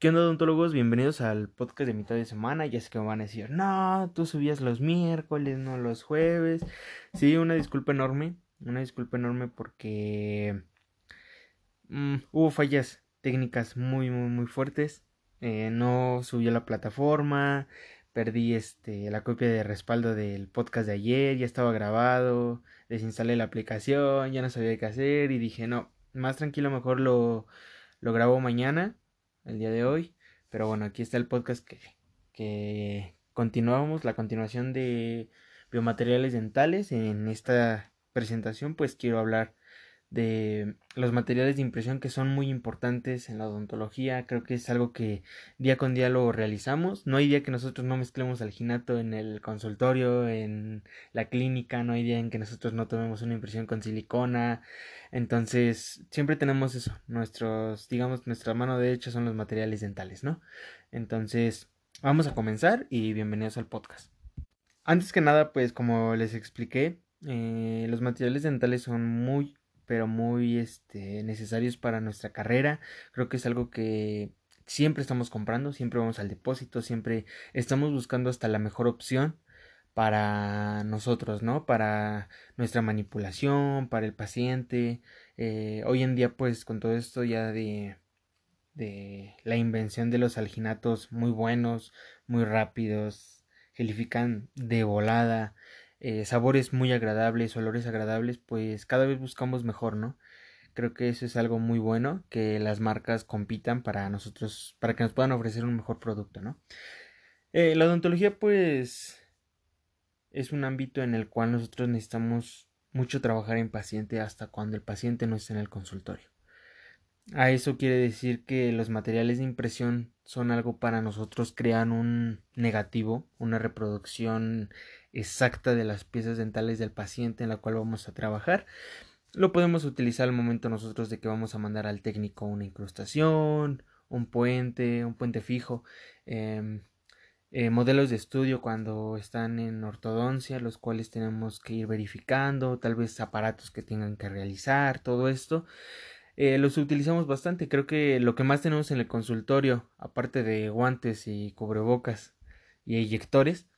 ¿Qué onda, odontólogos? Bienvenidos al podcast de mitad de semana. Ya sé que me van a decir, no, tú subías los miércoles, no los jueves. Sí, una disculpa enorme, una disculpa enorme porque mm, hubo fallas técnicas muy, muy, muy fuertes. Eh, no subió la plataforma, perdí este, la copia de respaldo del podcast de ayer, ya estaba grabado, desinstalé la aplicación, ya no sabía qué hacer y dije, no, más tranquilo, mejor lo, lo grabo mañana el día de hoy. Pero bueno, aquí está el podcast que, que continuamos, la continuación de biomateriales dentales. En esta presentación pues quiero hablar de los materiales de impresión que son muy importantes en la odontología. Creo que es algo que día con día lo realizamos. No hay día que nosotros no mezclemos alginato en el consultorio, en la clínica, no hay día en que nosotros no tomemos una impresión con silicona. Entonces, siempre tenemos eso. Nuestros, digamos, nuestra mano derecha son los materiales dentales, ¿no? Entonces, vamos a comenzar y bienvenidos al podcast. Antes que nada, pues como les expliqué, eh, los materiales dentales son muy pero muy este, necesarios para nuestra carrera. Creo que es algo que siempre estamos comprando, siempre vamos al depósito, siempre estamos buscando hasta la mejor opción para nosotros, ¿no? Para nuestra manipulación, para el paciente. Eh, hoy en día, pues, con todo esto ya de, de la invención de los alginatos muy buenos, muy rápidos, gelifican de volada, eh, sabores muy agradables, olores agradables, pues cada vez buscamos mejor, ¿no? Creo que eso es algo muy bueno, que las marcas compitan para nosotros, para que nos puedan ofrecer un mejor producto, ¿no? Eh, la odontología, pues, es un ámbito en el cual nosotros necesitamos mucho trabajar en paciente hasta cuando el paciente no está en el consultorio. A eso quiere decir que los materiales de impresión son algo para nosotros crear un negativo, una reproducción exacta de las piezas dentales del paciente en la cual vamos a trabajar. Lo podemos utilizar al momento nosotros de que vamos a mandar al técnico una incrustación, un puente, un puente fijo, em, eh, modelos de estudio cuando están en ortodoncia, los cuales tenemos que ir verificando, tal vez aparatos que tengan que realizar, todo esto. Eh, los utilizamos bastante, creo que lo que más tenemos en el consultorio, aparte de guantes y cubrebocas y eyectores,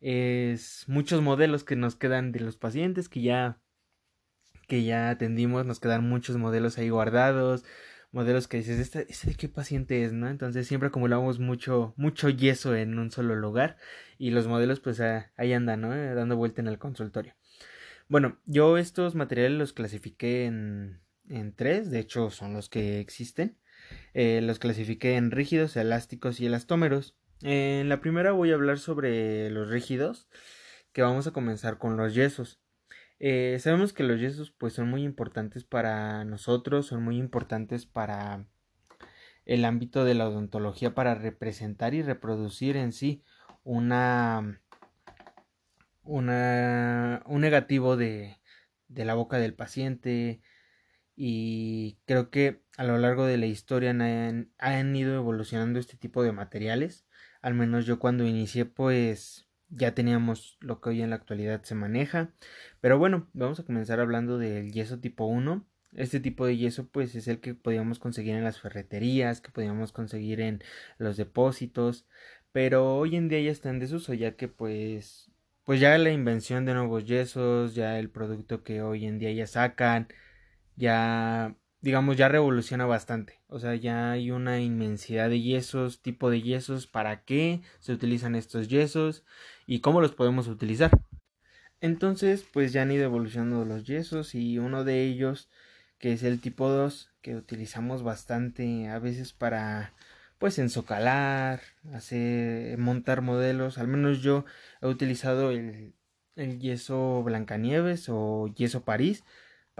es muchos modelos que nos quedan de los pacientes que ya que ya atendimos, nos quedan muchos modelos ahí guardados, modelos que dices, ¿este, de qué paciente es? ¿no? Entonces siempre acumulamos mucho, mucho yeso en un solo lugar y los modelos pues ahí andan, ¿no? Eh, dando vuelta en el consultorio. Bueno, yo estos materiales los clasifiqué en, en tres, de hecho son los que existen. Eh, los clasifiqué en rígidos, elásticos y elastómeros. En la primera voy a hablar sobre los rígidos, que vamos a comenzar con los yesos. Eh, sabemos que los yesos pues son muy importantes para nosotros, son muy importantes para el ámbito de la odontología para representar y reproducir en sí una, una un negativo de, de la boca del paciente y creo que a lo largo de la historia han, han ido evolucionando este tipo de materiales al menos yo cuando inicié pues ya teníamos lo que hoy en la actualidad se maneja. Pero bueno, vamos a comenzar hablando del yeso tipo 1. Este tipo de yeso pues es el que podíamos conseguir en las ferreterías, que podíamos conseguir en los depósitos, pero hoy en día ya está en desuso ya que pues pues ya la invención de nuevos yesos, ya el producto que hoy en día ya sacan, ya digamos, ya revoluciona bastante. O sea, ya hay una inmensidad de yesos, tipo de yesos, para qué se utilizan estos yesos y cómo los podemos utilizar. Entonces, pues ya han ido evolucionando los yesos y uno de ellos, que es el tipo 2, que utilizamos bastante a veces para pues ensocalar, hacer montar modelos, al menos yo he utilizado el, el yeso Blancanieves o yeso París,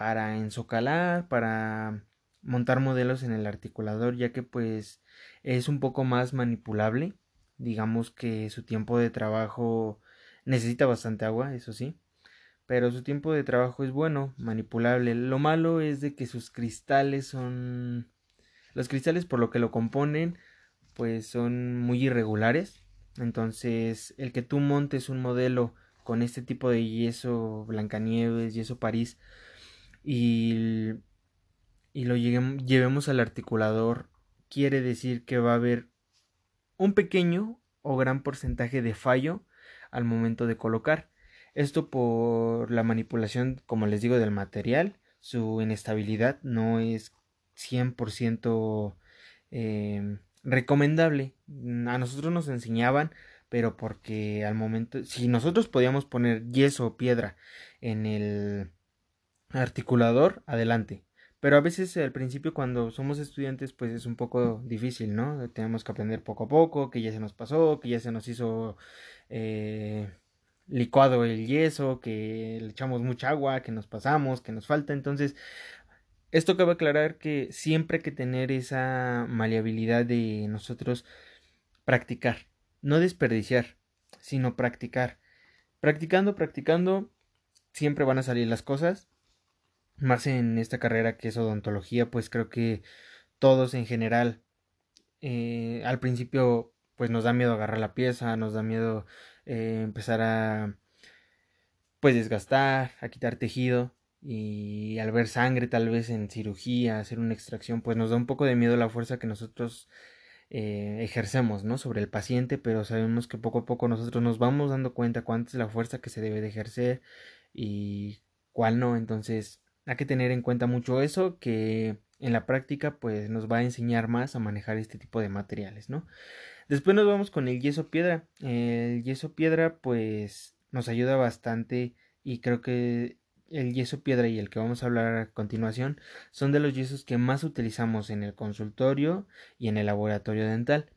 para ensocalar, para montar modelos en el articulador, ya que pues es un poco más manipulable. Digamos que su tiempo de trabajo necesita bastante agua, eso sí, pero su tiempo de trabajo es bueno, manipulable. Lo malo es de que sus cristales son los cristales por lo que lo componen pues son muy irregulares. Entonces, el que tú montes un modelo con este tipo de yeso Blancanieves, yeso París, y, y lo llevemos al articulador quiere decir que va a haber un pequeño o gran porcentaje de fallo al momento de colocar. Esto por la manipulación, como les digo, del material. Su inestabilidad no es 100% eh, recomendable. A nosotros nos enseñaban, pero porque al momento, si nosotros podíamos poner yeso o piedra en el articulador, adelante. Pero a veces al principio cuando somos estudiantes pues es un poco difícil, ¿no? Tenemos que aprender poco a poco, que ya se nos pasó, que ya se nos hizo eh, licuado el yeso, que le echamos mucha agua, que nos pasamos, que nos falta. Entonces, esto cabe aclarar que siempre hay que tener esa maleabilidad de nosotros practicar, no desperdiciar, sino practicar. Practicando, practicando, siempre van a salir las cosas. Más en esta carrera que es odontología, pues creo que todos en general, eh, al principio, pues nos da miedo agarrar la pieza, nos da miedo eh, empezar a pues desgastar, a quitar tejido y al ver sangre tal vez en cirugía, hacer una extracción, pues nos da un poco de miedo la fuerza que nosotros eh, ejercemos, ¿no? Sobre el paciente, pero sabemos que poco a poco nosotros nos vamos dando cuenta cuánta es la fuerza que se debe de ejercer y cuál no, entonces hay que tener en cuenta mucho eso que en la práctica pues nos va a enseñar más a manejar este tipo de materiales, ¿no? Después nos vamos con el yeso piedra. El yeso piedra pues nos ayuda bastante y creo que el yeso piedra y el que vamos a hablar a continuación son de los yesos que más utilizamos en el consultorio y en el laboratorio dental,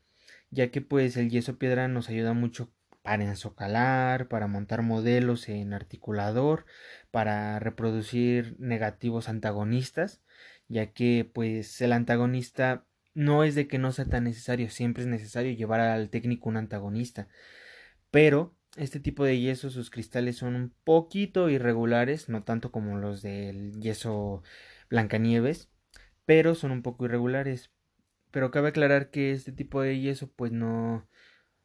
ya que pues el yeso piedra nos ayuda mucho para ensocalar, para montar modelos en articulador, para reproducir negativos antagonistas, ya que pues el antagonista no es de que no sea tan necesario, siempre es necesario llevar al técnico un antagonista. Pero este tipo de yeso, sus cristales son un poquito irregulares, no tanto como los del yeso Blancanieves, pero son un poco irregulares. Pero cabe aclarar que este tipo de yeso pues no,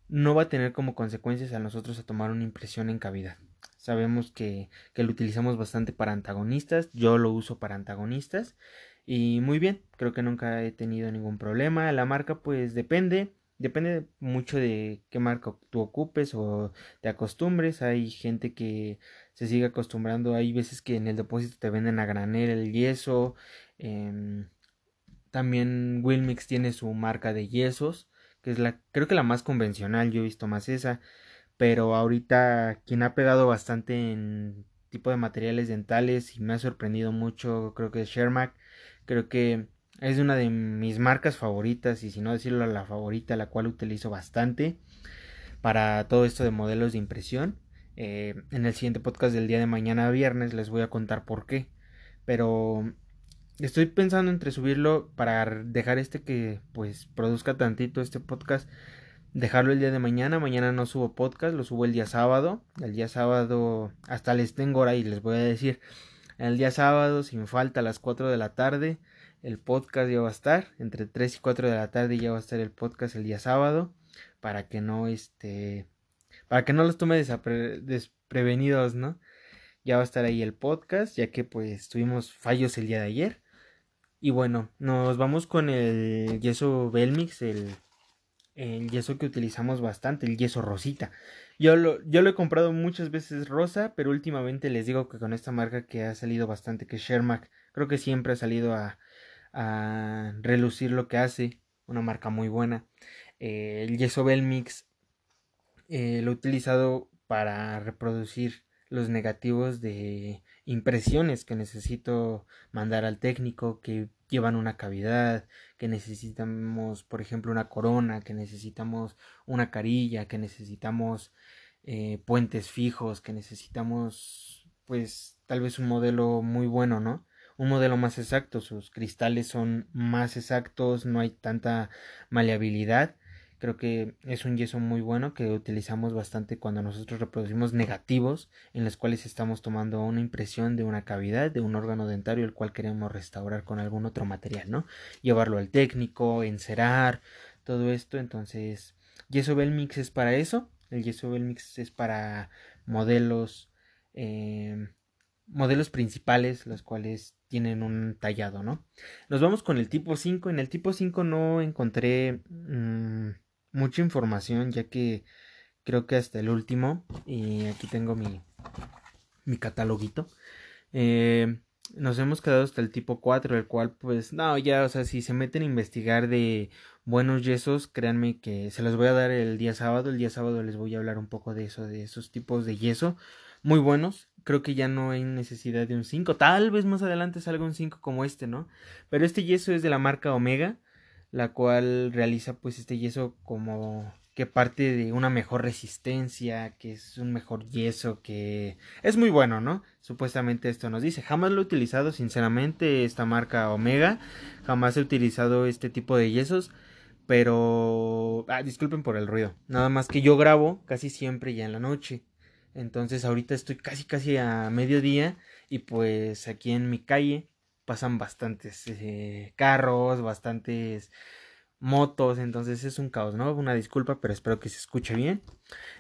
no va a tener como consecuencias a nosotros a tomar una impresión en cavidad. Sabemos que, que lo utilizamos bastante para antagonistas, yo lo uso para antagonistas y muy bien, creo que nunca he tenido ningún problema. La marca pues depende, depende mucho de qué marca tú ocupes o te acostumbres. Hay gente que se sigue acostumbrando, hay veces que en el depósito te venden a granel el yeso. Em, también Wilmix tiene su marca de yesos, que es la, creo que la más convencional, yo he visto más esa. Pero ahorita quien ha pegado bastante en tipo de materiales dentales y me ha sorprendido mucho, creo que es Shermack Creo que es una de mis marcas favoritas y si no decirlo la favorita, la cual utilizo bastante para todo esto de modelos de impresión. Eh, en el siguiente podcast del día de mañana viernes les voy a contar por qué. Pero estoy pensando entre subirlo para dejar este que pues produzca tantito este podcast. Dejarlo el día de mañana. Mañana no subo podcast, lo subo el día sábado. El día sábado hasta les tengo hora y les voy a decir el día sábado, sin falta, a las 4 de la tarde, el podcast ya va a estar. Entre 3 y 4 de la tarde ya va a estar el podcast el día sábado. Para que no, este, para que no los tome desprevenidos, ¿no? Ya va a estar ahí el podcast, ya que pues tuvimos fallos el día de ayer. Y bueno, nos vamos con el yeso Belmix, el, el yeso que utilizamos bastante, el yeso rosita. Yo lo, yo lo he comprado muchas veces rosa, pero últimamente les digo que con esta marca que ha salido bastante, que es Shermack, creo que siempre ha salido a, a relucir lo que hace, una marca muy buena. Eh, el Yeso Belmix eh, lo he utilizado para reproducir los negativos de impresiones que necesito mandar al técnico que llevan una cavidad, que necesitamos, por ejemplo, una corona, que necesitamos una carilla, que necesitamos eh, puentes fijos, que necesitamos pues tal vez un modelo muy bueno, ¿no? Un modelo más exacto, sus cristales son más exactos, no hay tanta maleabilidad. Creo que es un yeso muy bueno que utilizamos bastante cuando nosotros reproducimos negativos en los cuales estamos tomando una impresión de una cavidad de un órgano dentario el cual queremos restaurar con algún otro material, ¿no? Llevarlo al técnico, encerar, todo esto. Entonces, yeso Belmix es para eso el yeso Belmix es para modelos eh, modelos principales, los cuales tienen un tallado, ¿no? Nos vamos con el tipo 5. En el tipo 5 no encontré mm, mucha información, ya que creo que hasta el último, y aquí tengo mi, mi cataloguito, eh, nos hemos quedado hasta el tipo 4, el cual pues no, ya, o sea, si se meten a investigar de buenos yesos, créanme que se los voy a dar el día sábado, el día sábado les voy a hablar un poco de eso, de esos tipos de yeso, muy buenos, creo que ya no hay necesidad de un 5, tal vez más adelante salga un 5 como este, ¿no? Pero este yeso es de la marca Omega, la cual realiza pues este yeso como que parte de una mejor resistencia, que es un mejor yeso, que es muy bueno, ¿no? Supuestamente esto nos dice. Jamás lo he utilizado, sinceramente, esta marca Omega. Jamás he utilizado este tipo de yesos. Pero... Ah, disculpen por el ruido. Nada más que yo grabo casi siempre ya en la noche. Entonces ahorita estoy casi casi a mediodía y pues aquí en mi calle pasan bastantes eh, carros, bastantes motos, entonces es un caos, ¿no? Una disculpa, pero espero que se escuche bien.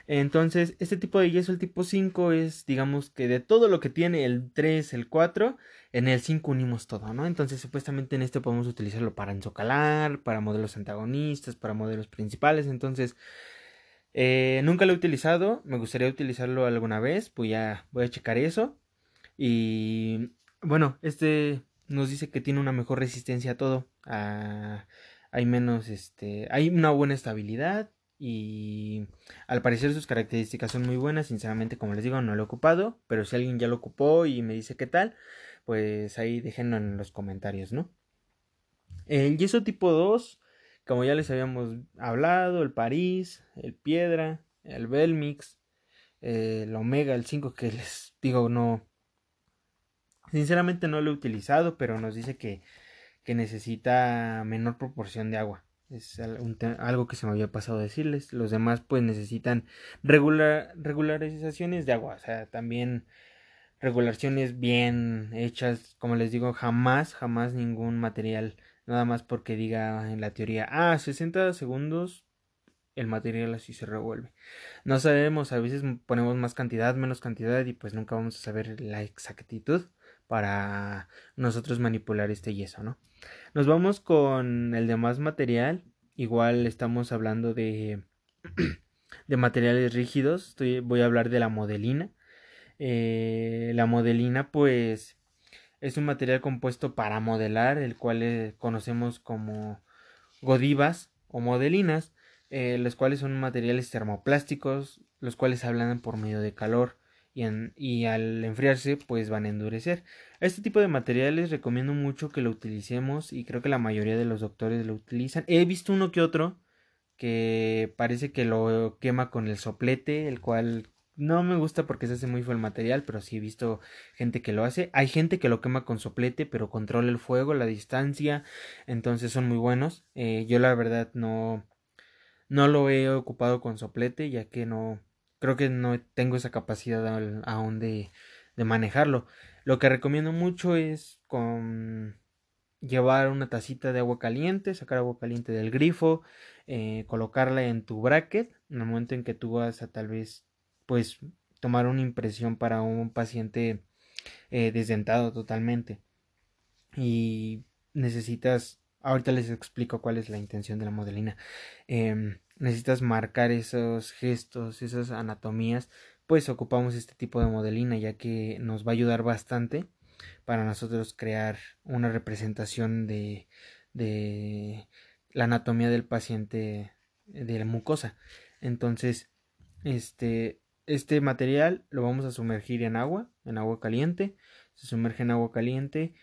Entonces, este tipo de yeso, el tipo 5, es, digamos que de todo lo que tiene el 3, el 4, en el 5 unimos todo, ¿no? Entonces, supuestamente en este podemos utilizarlo para ensocalar, para modelos antagonistas, para modelos principales, entonces... Eh, nunca lo he utilizado, me gustaría utilizarlo alguna vez, pues ya voy a checar eso. Y bueno, este nos dice que tiene una mejor resistencia a todo, hay menos, este, hay una buena estabilidad y al parecer sus características son muy buenas, sinceramente como les digo no lo he ocupado, pero si alguien ya lo ocupó y me dice qué tal, pues ahí déjenlo en los comentarios, ¿no? El yeso tipo 2, como ya les habíamos hablado, el París, el Piedra, el Belmix, el Omega, el 5 que les digo no, sinceramente no lo he utilizado, pero nos dice que que necesita menor proporción de agua. Es algo que se me había pasado a decirles. Los demás pues necesitan regular, regularizaciones de agua. O sea, también regulaciones bien hechas. Como les digo, jamás, jamás ningún material. Nada más porque diga en la teoría, ah, 60 segundos el material así se revuelve. No sabemos, a veces ponemos más cantidad, menos cantidad y pues nunca vamos a saber la exactitud para nosotros manipular este yeso, ¿no? Nos vamos con el demás material. Igual estamos hablando de, de materiales rígidos. Voy a hablar de la modelina. Eh, la modelina, pues, es un material compuesto para modelar, el cual eh, conocemos como godivas o modelinas, eh, los cuales son materiales termoplásticos, los cuales hablan por medio de calor y, al enfriarse pues van a endurecer. Este tipo de materiales recomiendo mucho que lo utilicemos y creo que la mayoría de los doctores lo utilizan. He visto uno que otro que parece que lo quema con el soplete, el cual no me gusta porque se hace muy feo el material, pero sí he visto gente que lo hace. Hay gente que lo quema con soplete, pero controla el fuego, la distancia, entonces son muy buenos. Eh, yo la verdad no, no lo he ocupado con soplete, ya que no, creo que no tengo esa capacidad aún de, de manejarlo. Lo que recomiendo mucho es con llevar una tacita de agua caliente, sacar agua caliente del grifo, eh, colocarla en tu bracket en el momento en que tú vas a tal vez pues tomar una impresión para un paciente eh, desdentado totalmente y necesitas ahorita les explico cuál es la intención de la modelina eh, necesitas marcar esos gestos, esas anatomías, pues ocupamos este tipo de modelina ya que nos va a ayudar bastante para nosotros crear una representación de, de la anatomía del paciente de la mucosa. Entonces, este, este material lo vamos a sumergir en agua, en agua caliente, se sumerge en agua caliente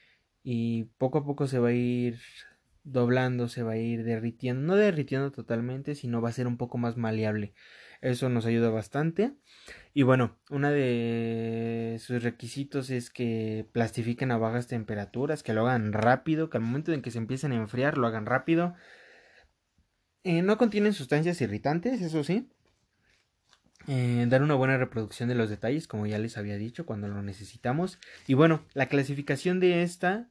y poco a poco se va a ir doblando, se va a ir derritiendo, no derritiendo totalmente, sino va a ser un poco más maleable. Eso nos ayuda bastante. Y bueno, uno de sus requisitos es que plastifiquen a bajas temperaturas, que lo hagan rápido, que al momento en que se empiecen a enfriar lo hagan rápido. Eh, no contienen sustancias irritantes, eso sí. Eh, dar una buena reproducción de los detalles, como ya les había dicho, cuando lo necesitamos. Y bueno, la clasificación de esta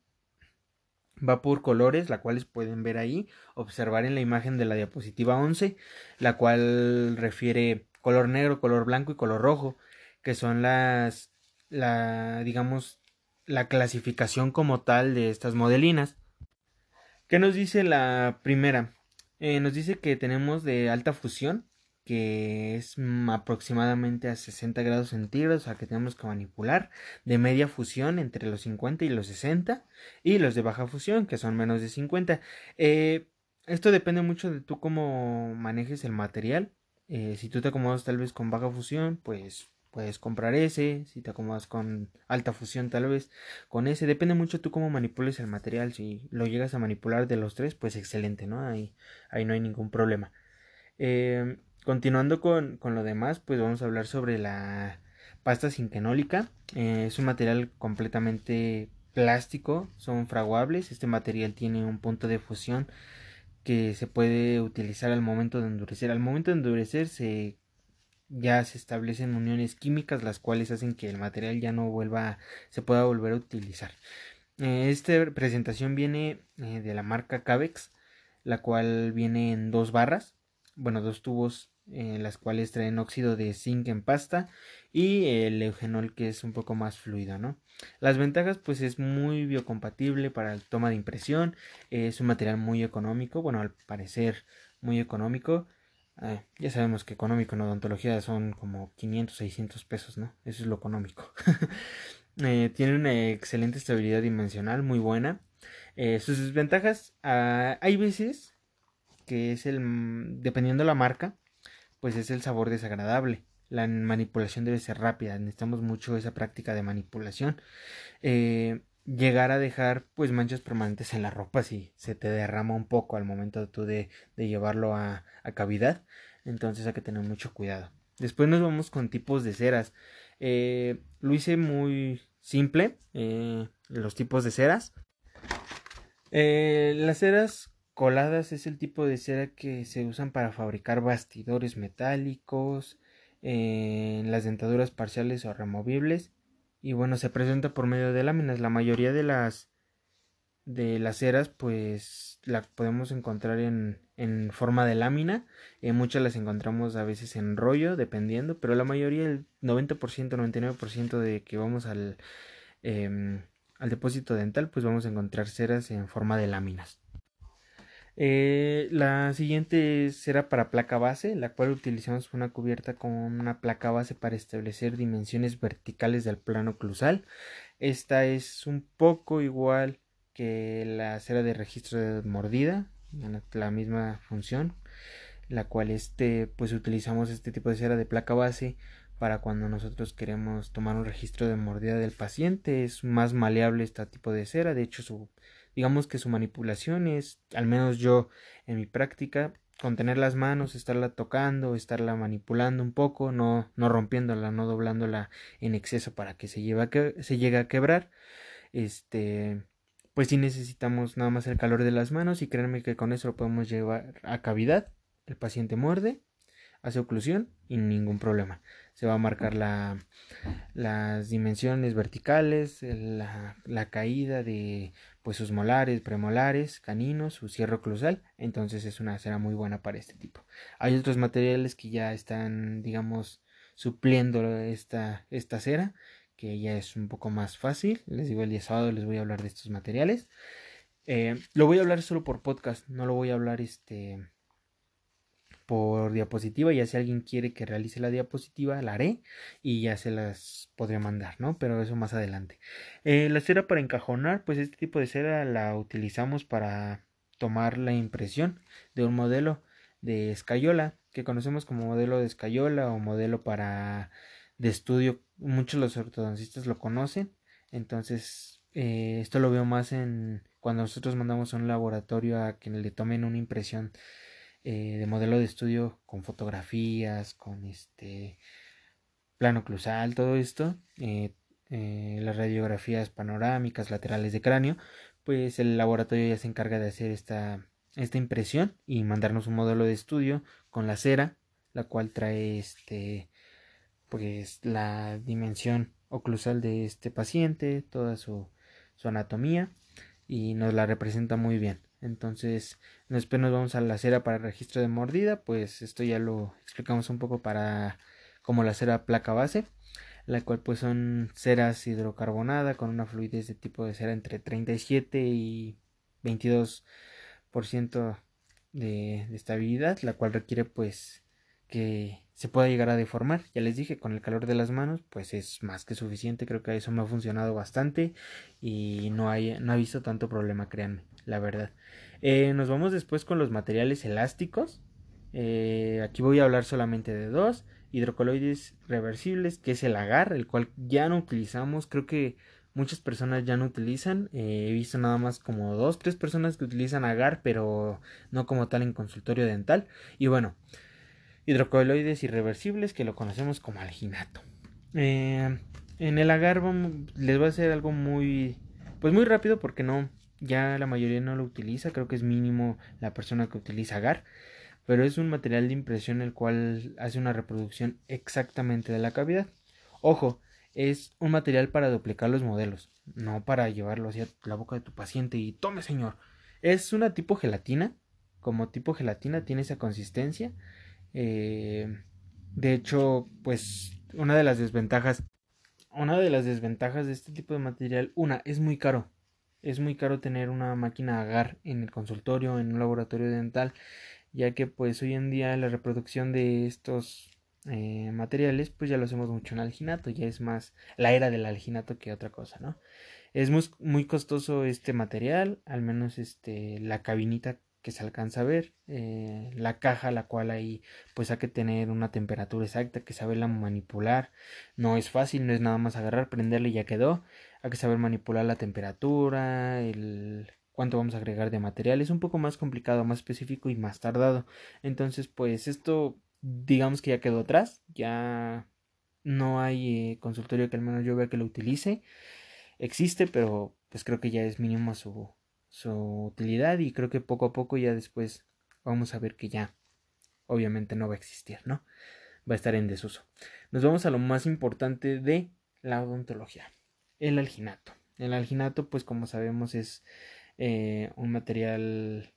va por colores, la cual pueden ver ahí, observar en la imagen de la diapositiva 11, la cual refiere color negro, color blanco y color rojo, que son las la, digamos, la clasificación como tal de estas modelinas. ¿Qué nos dice la primera? Eh, nos dice que tenemos de alta fusión, que es aproximadamente a 60 grados centígrados, sea que tenemos que manipular, de media fusión entre los 50 y los 60, y los de baja fusión, que son menos de 50. Eh, esto depende mucho de tú cómo manejes el material. Eh, si tú te acomodas tal vez con baja fusión, pues puedes comprar ese, si te acomodas con alta fusión tal vez con ese, depende mucho tú cómo manipules el material, si lo llegas a manipular de los tres, pues excelente, ¿no? Ahí, ahí no hay ningún problema. Eh, continuando con, con, lo demás, pues vamos a hablar sobre la pasta sinquenólica, eh, es un material completamente plástico, son fraguables, este material tiene un punto de fusión que se puede utilizar al momento de endurecer. Al momento de endurecer ya se establecen uniones químicas las cuales hacen que el material ya no vuelva se pueda volver a utilizar eh, esta presentación viene eh, de la marca Cavex la cual viene en dos barras bueno dos tubos en las cuales traen óxido de zinc en pasta y el eugenol que es un poco más fluido no las ventajas pues es muy biocompatible para el toma de impresión es un material muy económico bueno al parecer muy económico Ah, ya sabemos que económico en odontología son como 500, 600 pesos, ¿no? Eso es lo económico. Eh, tiene una excelente estabilidad dimensional, muy buena. Eh, sus desventajas, ah, hay veces que es el, mm, dependiendo de la marca, pues es el sabor desagradable. La manipulación debe ser rápida, necesitamos mucho esa práctica de manipulación. Eh, llegar a dejar pues manchas permanentes en la ropa si se te derrama un poco al momento tú de, llevarlo a, cavidad. Entonces hay que tener mucho cuidado. Después nos vamos con tipos de ceras. Eh, lo hice muy simple eh, los tipos de ceras. Las ceras coladas es el tipo de cera que se usan para fabricar bastidores metálicos las dentaduras parciales o removibles. Y bueno se presenta por medio de láminas. La mayoría de las de las ceras pues la podemos encontrar en, en forma de lámina. Eh, muchas las encontramos a veces en rollo dependiendo pero la mayoría el 90% 99% de que vamos al em, al depósito dental pues vamos a encontrar ceras en forma de láminas eh, la siguiente será para placa base, la cual utilizamos una cubierta con una placa base para establecer dimensiones verticales del plano oclusal. Esta es un poco igual que la cera de registro de mordida, la misma función, la cual este, pues utilizamos este tipo de cera de placa base para cuando nosotros queremos tomar un registro de mordida del paciente. Es más maleable este tipo de cera, de hecho su digamos que su manipulación es, al menos yo en mi práctica, contener las manos, estarla tocando, estarla manipulando un poco, no, no rompiéndola, no doblándola en exceso para que se, que, se llegue a quebrar. Este, pues sí necesitamos nada más el calor de las manos y créanme que con eso lo podemos llevar a cavidad. El paciente muerde, hace oclusión y ningún problema. Se va a marcar la, las dimensiones verticales, la, caída de pues sus molares, premolares, caninos, su cierre oclusal, entonces es una cera muy buena para este tipo. Hay otros materiales que ya están, digamos, supliendo esta, esta cera, que ya es un poco más fácil. Les digo, el día sábado les voy a hablar de estos materiales. Eh, lo voy a hablar solo por podcast, no lo voy a hablar este por diapositiva, ya si alguien quiere que realice la diapositiva, la haré y ya se las podré mandar, ¿no? Pero eso más adelante. Eh, la cera para encajonar, pues este tipo de cera la utilizamos para tomar la impresión de un modelo de escayola, que conocemos como modelo de escayola o modelo para de estudio, muchos los ortodoncistas lo conocen, entonces eh, esto lo veo más en cuando nosotros mandamos a un laboratorio a que le tomen una impresión eh, de modelo de estudio con fotografías, con este plano oclusal, todo esto, eh, eh, las radiografías panorámicas laterales de cráneo, pues el laboratorio ya se encarga de hacer esta, esta impresión y mandarnos un modelo de estudio con la cera, la cual trae este pues la dimensión oclusal de este paciente, toda su anatomía y nos la representa muy bien. Entonces, después nos vamos a la cera para registro de mordida, pues esto ya lo explicamos un poco para como la cera placa base. la cual pues son ceras hidrocarbonada con una fluidez de tipo de cera entre 37 y 22% de, de estabilidad, la cual requiere pues que se pueda llegar a deformar. Ya les dije, con el calor de las manos, pues es más que suficiente. Creo que eso me ha funcionado bastante y no, hay, no ha visto tanto problema, créanme, la verdad. Eh, nos vamos después con los materiales elásticos. Eh, aquí voy a hablar solamente de dos. Hidrocoloides reversibles, que es el agar, el cual ya no utilizamos. Creo que muchas personas ya no utilizan. Eh, he visto nada más como dos, tres personas que utilizan agar, pero no como tal en consultorio dental. Y bueno, hidrocoloides irreversibles que lo conocemos como alginato. Eh, en el agar les voy a hacer algo muy pues muy rápido porque no ya la mayoría no lo utiliza, creo que es mínimo la persona que utiliza agar, pero es un material de impresión el cual hace una reproducción exactamente de la cavidad. Ojo, es un material para duplicar los modelos, no para llevarlo hacia la boca de tu paciente y tome señor. Es una tipo gelatina, como tipo gelatina tiene esa consistencia eh, de hecho, pues una de las desventajas, una de las desventajas de este tipo de material, una, es muy caro. Es muy caro tener una máquina agar en el consultorio, en un laboratorio dental, ya que pues hoy en día la reproducción de estos eh, materiales pues ya lo hacemos mucho en alginato, ya es más la era del alginato que otra cosa, ¿no? Es muy, muy costoso este material, al menos este la cabinita que se alcanza a ver, eh, la caja la cual ahí pues hay que tener una temperatura exacta, que saberla manipular, no es fácil, no es nada más agarrar, prenderle y ya quedó, hay que saber manipular la temperatura, el cuánto vamos a agregar de material, es un poco más complicado, más específico y más tardado, entonces pues esto digamos que ya quedó atrás, ya no hay eh, consultorio que al menos yo vea que lo utilice, existe, pero pues creo que ya es mínimo su su utilidad y creo que poco a poco ya después vamos a ver que ya obviamente no va a existir, ¿no? Va a estar en desuso. Nos vamos a lo más importante de la odontología, el alginato. El alginato, pues como sabemos, es eh, un material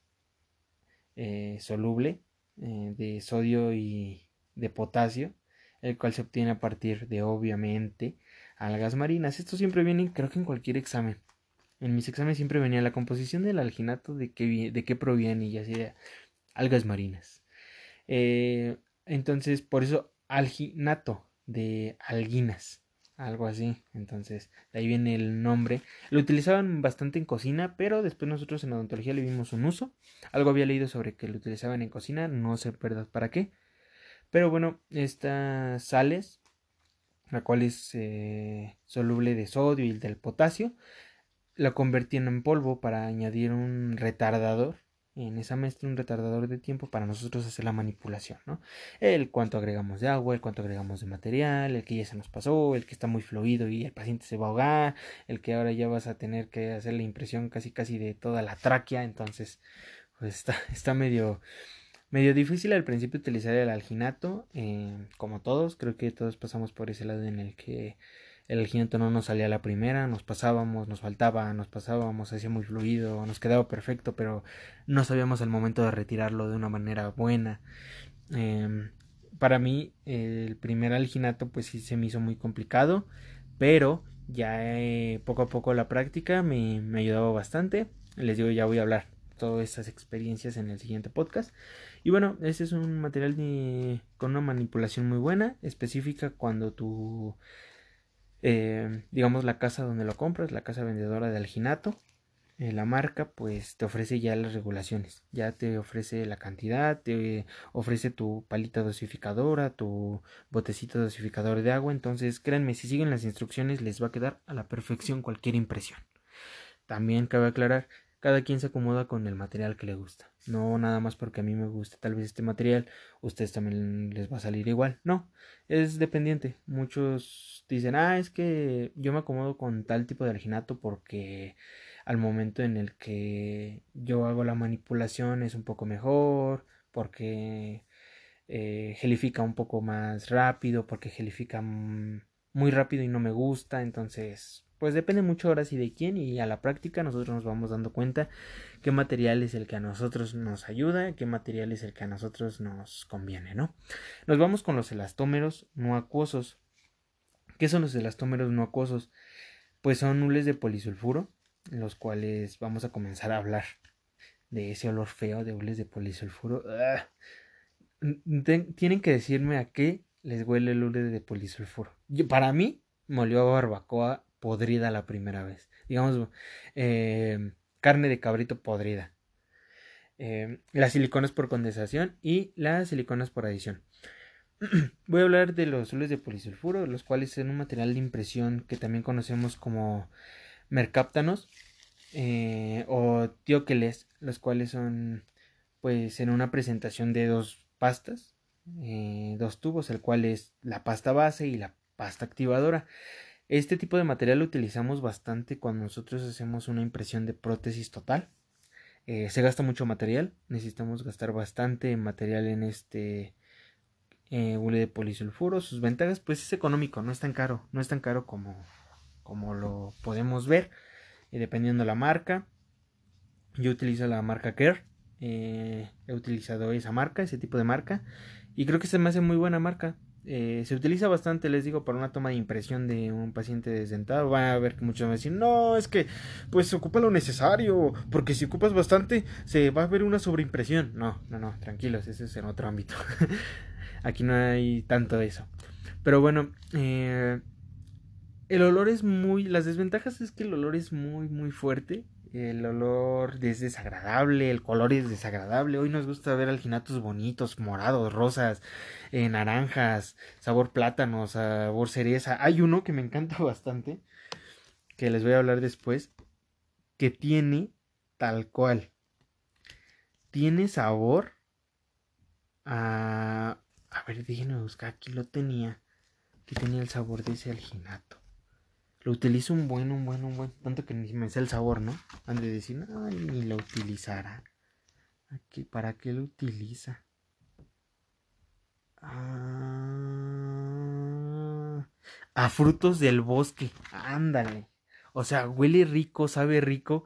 eh, soluble eh, de sodio y de potasio, el cual se obtiene a partir de, obviamente, algas marinas. Esto siempre viene, creo que en cualquier examen en mis exámenes siempre venía la composición del alginato, de qué, de qué proviene y así de algas marinas. Eh, entonces, por eso alginato de alguinas, algo así. Entonces, de ahí viene el nombre. Lo utilizaban bastante en cocina, pero después nosotros en odontología le vimos un uso. Algo había leído sobre que lo utilizaban en cocina, no sé verdad para qué. Pero bueno, estas sales, la cual es eh, soluble de sodio y del potasio, lo convirtiendo en polvo para añadir un retardador en esa mezcla un retardador de tiempo para nosotros hacer la manipulación, ¿no? El cuánto agregamos de agua, el cuánto agregamos de material, el que ya se nos pasó, el que está muy fluido y el paciente se va a ahogar, el que ahora ya vas a tener que hacer la impresión casi casi de toda la tráquea, entonces pues está, está medio medio difícil al principio utilizar el alginato, eh, como todos, creo que todos pasamos por ese lado en el que el alginato no nos salía la primera, nos pasábamos, nos faltaba, nos pasábamos, hacía muy fluido, nos quedaba perfecto, pero no sabíamos el momento de retirarlo de una manera buena. Em, para mí el primer alginato pues sí se me hizo muy complicado, pero ya eh, poco a poco la práctica me, ayudaba bastante. Les digo, ya voy a hablar todas estas experiencias en el siguiente podcast. Y bueno, este es un material de, con una manipulación muy buena, específica cuando tu eh, digamos la casa donde lo compras, la casa vendedora de alginato, eh, la marca pues te ofrece ya las regulaciones, ya te ofrece la cantidad, te ofrece tu palita dosificadora, tu botecito dosificador de agua, entonces créanme, si siguen las instrucciones les va a quedar a la perfección cualquier impresión. También cabe aclarar cada quien se acomoda con el material que le gusta. No nada más porque a mí me gusta tal vez este material, ustedes también les va a salir igual. No, es dependiente. Muchos dicen, ah, es que yo me acomodo con tal tipo de alginato porque al momento en el que yo hago la manipulación es un poco mejor, porque eh, gelifica un poco más rápido, porque gelifica muy rápido y no me gusta, entonces pues depende mucho ahora sí de quién y a la práctica nosotros nos vamos dando cuenta qué material es el que a nosotros nos ayuda, qué material es el que a nosotros nos conviene, ¿no? Nos vamos con los elastómeros no acuosos, ¿Qué son los elastómeros no acuosos? Pues son nules de polisulfuro, los cuales vamos a comenzar a hablar de ese olor feo de hules de polisulfuro. ¡Ah! tienen que decirme a qué les huele el hule de polisulfuro. para mí, molió a barbacoa podrida la primera vez. Digamos, eh, carne de cabrito podrida. Eh, las siliconas por condensación y las siliconas por adición. Voy a hablar de los hules de polisulfuro, los cuales son un material de impresión que también conocemos como mercáptanos eh, o tióqueles, los cuales son pues en una presentación de dos pastas, eh, dos tubos, el cual es la pasta base y la pasta activadora. Este tipo de material lo utilizamos bastante cuando nosotros hacemos una impresión de prótesis total. Eh, se gasta mucho material, necesitamos gastar bastante material en este eh, hule de polisulfuro. Sus ventajas, pues es económico, no es tan caro, no es tan caro como, como lo podemos ver, y dependiendo la marca. Yo utilizo la marca Care, eh, he utilizado esa marca, ese tipo de marca, y creo que se me hace muy buena marca. Eh, se utiliza bastante, les digo, para una toma de impresión de un paciente desdentado. Va a ver que muchos van a decir, no, es que pues ocupa lo necesario, porque si ocupas bastante se va a ver una sobreimpresión. No, no, no, tranquilos, ese es en otro ámbito. Aquí no hay tanto de eso. Pero bueno, eh, el olor es muy... Las desventajas es que el olor es muy, muy fuerte. El olor es desagradable, el color es desagradable. Hoy nos gusta ver alginatos bonitos, morados, rosas, eh, naranjas, sabor plátano, sabor cereza. Hay uno que me encanta bastante, que les voy a hablar después, que tiene tal cual. Tiene sabor a... A ver, déjenme buscar, aquí lo tenía. Que tenía el sabor de ese alginato. Lo utilizo un buen, un buen, un buen. Tanto que ni me sé el sabor, ¿no? Han de decir, ay, ni lo utilizará. Aquí, ¿Para qué lo utiliza? Ah, a frutos del bosque. Ándale. O sea, huele rico, sabe rico.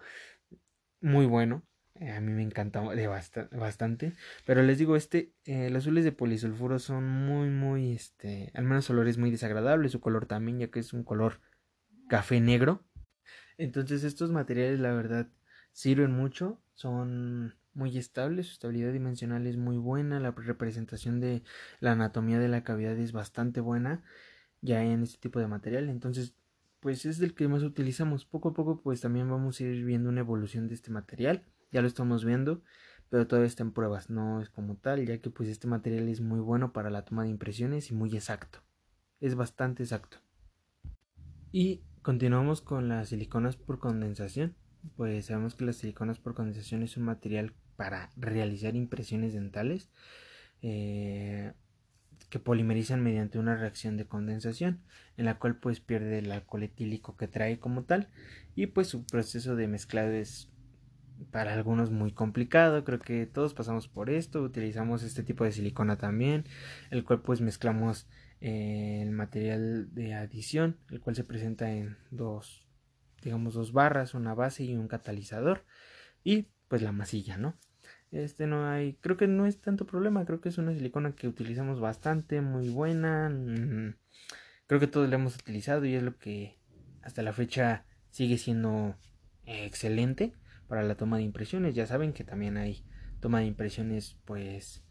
Muy bueno. Eh, a mí me encanta bastante. Pero les digo, este, eh, los azules de polisulfuro son muy, muy, este, al menos olores muy desagradables. Su color también, ya que es un color café negro. Entonces estos materiales la verdad sirven mucho, son muy estables, su estabilidad dimensional es muy buena, la representación de la anatomía de la cavidad es bastante buena ya en este tipo de material, entonces pues es el que más utilizamos. Poco a poco pues también vamos a ir viendo una evolución de este material, ya lo estamos viendo, pero todavía está en pruebas, no es como tal, ya que pues este material es muy bueno para la toma de impresiones y muy exacto. Es bastante exacto. Y Continuamos con las siliconas por condensación. Pues sabemos que las siliconas por condensación es un material para realizar impresiones dentales eh, que polimerizan mediante una reacción de condensación en la cual pues pierde el alcohol etílico que trae como tal. Y pues su proceso de mezclado es para algunos muy complicado. Creo que todos pasamos por esto. Utilizamos este tipo de silicona también el cual pues mezclamos el material de adición, el cual se presenta en dos, digamos, dos barras, una base y un catalizador, y pues la masilla, ¿no? Este no hay, creo que no es tanto problema, creo que es una silicona que utilizamos bastante, muy buena, mm, creo que todos la hemos utilizado y es lo que hasta la fecha sigue siendo excelente para la toma de impresiones, ya saben que también hay toma de impresiones pues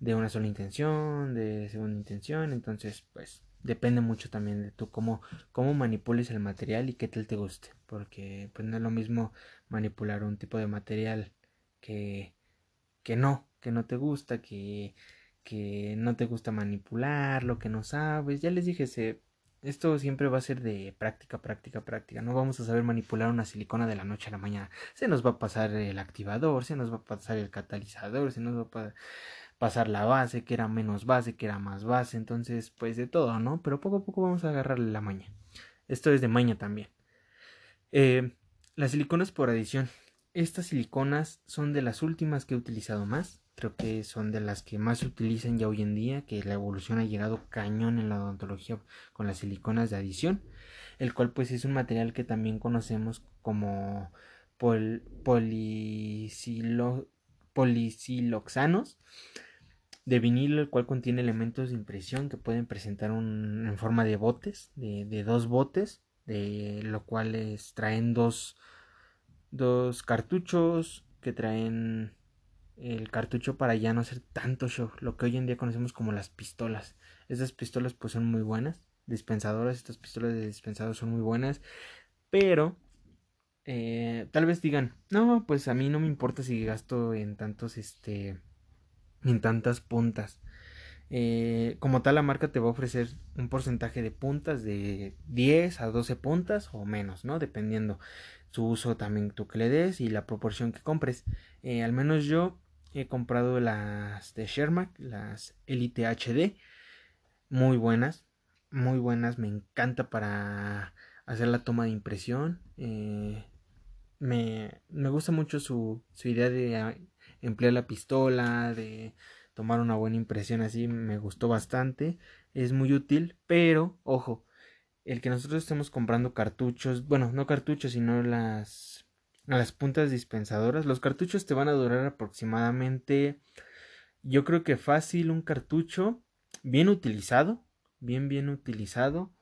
de una sola intención, de segunda intención, entonces pues depende mucho también de tú cómo, cómo manipules el material y qué tal te guste, porque pues no es lo mismo manipular un tipo de material que, que no, que no te gusta, que, que no te gusta manipular, lo que no sabes, ya les dije, se, esto siempre va a ser de práctica, práctica, práctica. No vamos a saber manipular una silicona de la noche a la mañana. Se nos va a pasar el activador, se nos va a pasar el catalizador, se nos va a pasar pasar la base, que era menos base, que era más base, entonces pues de todo, ¿no? Pero poco a poco vamos a agarrarle la maña. Esto es de maña también. Eh, las siliconas por adición. Estas siliconas son de las últimas que he utilizado más. Creo que son de las que más se utilizan ya hoy en día, que la evolución ha llegado cañón en la odontología con las siliconas de adición, el cual pues es un material que también conocemos como pol polisiloxanos de vinilo, el cual contiene elementos de impresión que pueden presentar un, en forma de botes, de, de dos botes, de lo cual traen dos, dos cartuchos que traen el cartucho para ya no hacer tanto show, lo que hoy en día conocemos como las pistolas. Estas pistolas pues son muy buenas, dispensadoras, estas pistolas de dispensador son muy buenas, pero eh, tal vez digan, no, pues a mí no me importa si gasto en tantos, este, en tantas puntas. Eh, como tal, la marca te va a ofrecer un porcentaje de puntas de 10 a 12 puntas o menos, ¿no? Dependiendo su uso también tú que le des y la proporción que compres. Eh, al menos yo he comprado las de Shermack, las Elite HD, muy buenas, muy buenas, me encanta para hacer la toma de impresión. Eh, me, me, gusta mucho su, su idea de emplear la pistola, de tomar una buena impresión así, me gustó bastante, es muy útil, pero ojo, el que nosotros estemos comprando cartuchos, bueno, no cartuchos, sino las, las puntas dispensadoras, los cartuchos te van a durar aproximadamente, yo creo que fácil un cartucho bien utilizado, bien, bien utilizado,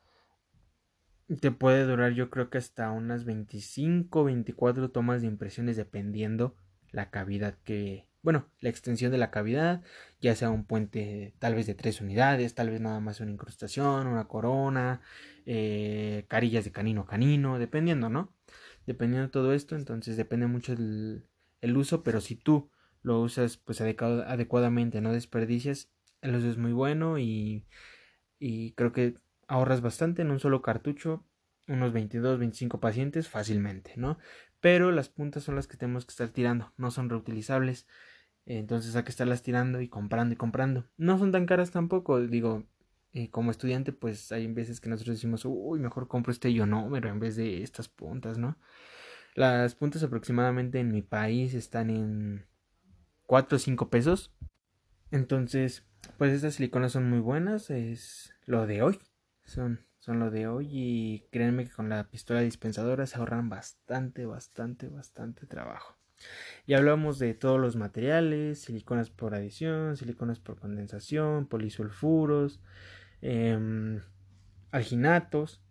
te puede durar yo creo que hasta unas 25, 24 tomas de impresiones dependiendo la cavidad que, bueno, la extensión de la cavidad, ya sea un puente tal vez de tres unidades, tal vez nada más una incrustación, una corona, eh, carillas de canino canino, dependiendo, ¿no? Dependiendo de todo esto, entonces depende mucho el, el uso, pero si tú lo usas pues adecuadamente, no desperdicias, el uso es muy bueno y, y creo que ahorras bastante en un solo cartucho, unos 22, 25 pacientes fácilmente, ¿no? Pero las puntas son las que tenemos que estar tirando, no son reutilizables. Entonces hay que estarlas tirando y comprando y comprando. No son tan caras tampoco, digo, eh, como estudiante pues hay veces que nosotros decimos, uy, mejor compro este ionómero en vez de estas puntas, ¿no? Las puntas aproximadamente en mi país están en 4 o 5 pesos. Entonces, pues estas siliconas son muy buenas, es lo de hoy. Son son lo de hoy y créanme que con la pistola dispensadora se ahorran bastante, bastante, bastante trabajo. Ya hablamos de todos los materiales, siliconas por adición, siliconas por condensación, polisulfuros, eh, alginatos.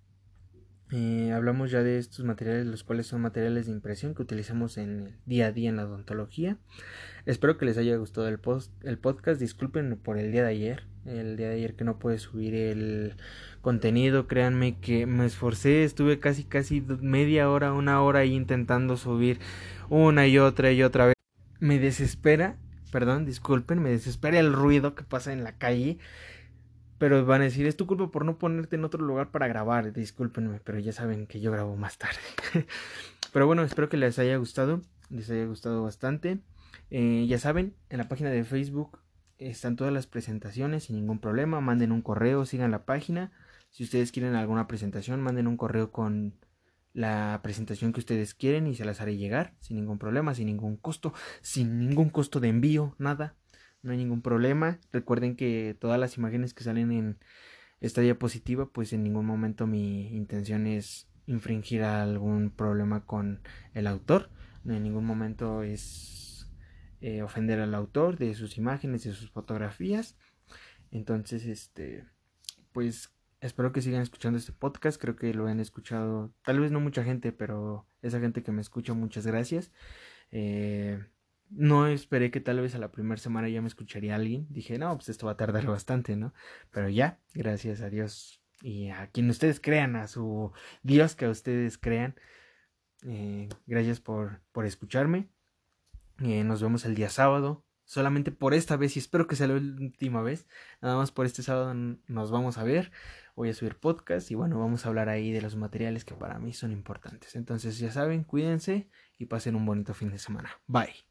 Eh, hablamos ya de estos materiales, los cuales son materiales de impresión que utilizamos en el día a día en la odontología. Espero que les haya gustado el, post, el podcast. Disculpen por el día de ayer. El día de ayer que no pude subir el contenido. Créanme que me esforcé. Estuve casi, casi media hora, una hora ahí intentando subir una y otra y otra vez. Me desespera, perdón, disculpen, me desespera el ruido que pasa en la calle. Pero van a decir, es tu culpa por no ponerte en otro lugar para grabar. Discúlpenme, pero ya saben que yo grabo más tarde. pero bueno, espero que les haya gustado. Les haya gustado bastante. Eh, ya saben, en la página de Facebook están todas las presentaciones sin ningún problema. Manden un correo, sigan la página. Si ustedes quieren alguna presentación, manden un correo con la presentación que ustedes quieren y se las haré llegar sin ningún problema, sin ningún costo, sin ningún costo de envío, nada. No hay ningún problema. Recuerden que todas las imágenes que salen en esta diapositiva, pues en ningún momento mi intención es infringir algún problema con el autor. No en ningún momento es eh, ofender al autor de sus imágenes, de sus fotografías. Entonces, este, pues espero que sigan escuchando este podcast. Creo que lo han escuchado, tal vez no mucha gente, pero esa gente que me escucha, muchas gracias. Eh, no esperé que tal vez a la primera semana ya me escucharía alguien. Dije, no, pues esto va a tardar bastante, ¿no? Pero ya, gracias a Dios y a quien ustedes crean, a su Dios que ustedes crean. Eh, gracias por, por escucharme. Eh, nos vemos el día sábado. Solamente por esta vez y espero que sea la última vez. Nada más por este sábado nos vamos a ver. Voy a subir podcast y bueno, vamos a hablar ahí de los materiales que para mí son importantes. Entonces ya saben, cuídense y pasen un bonito fin de semana. Bye.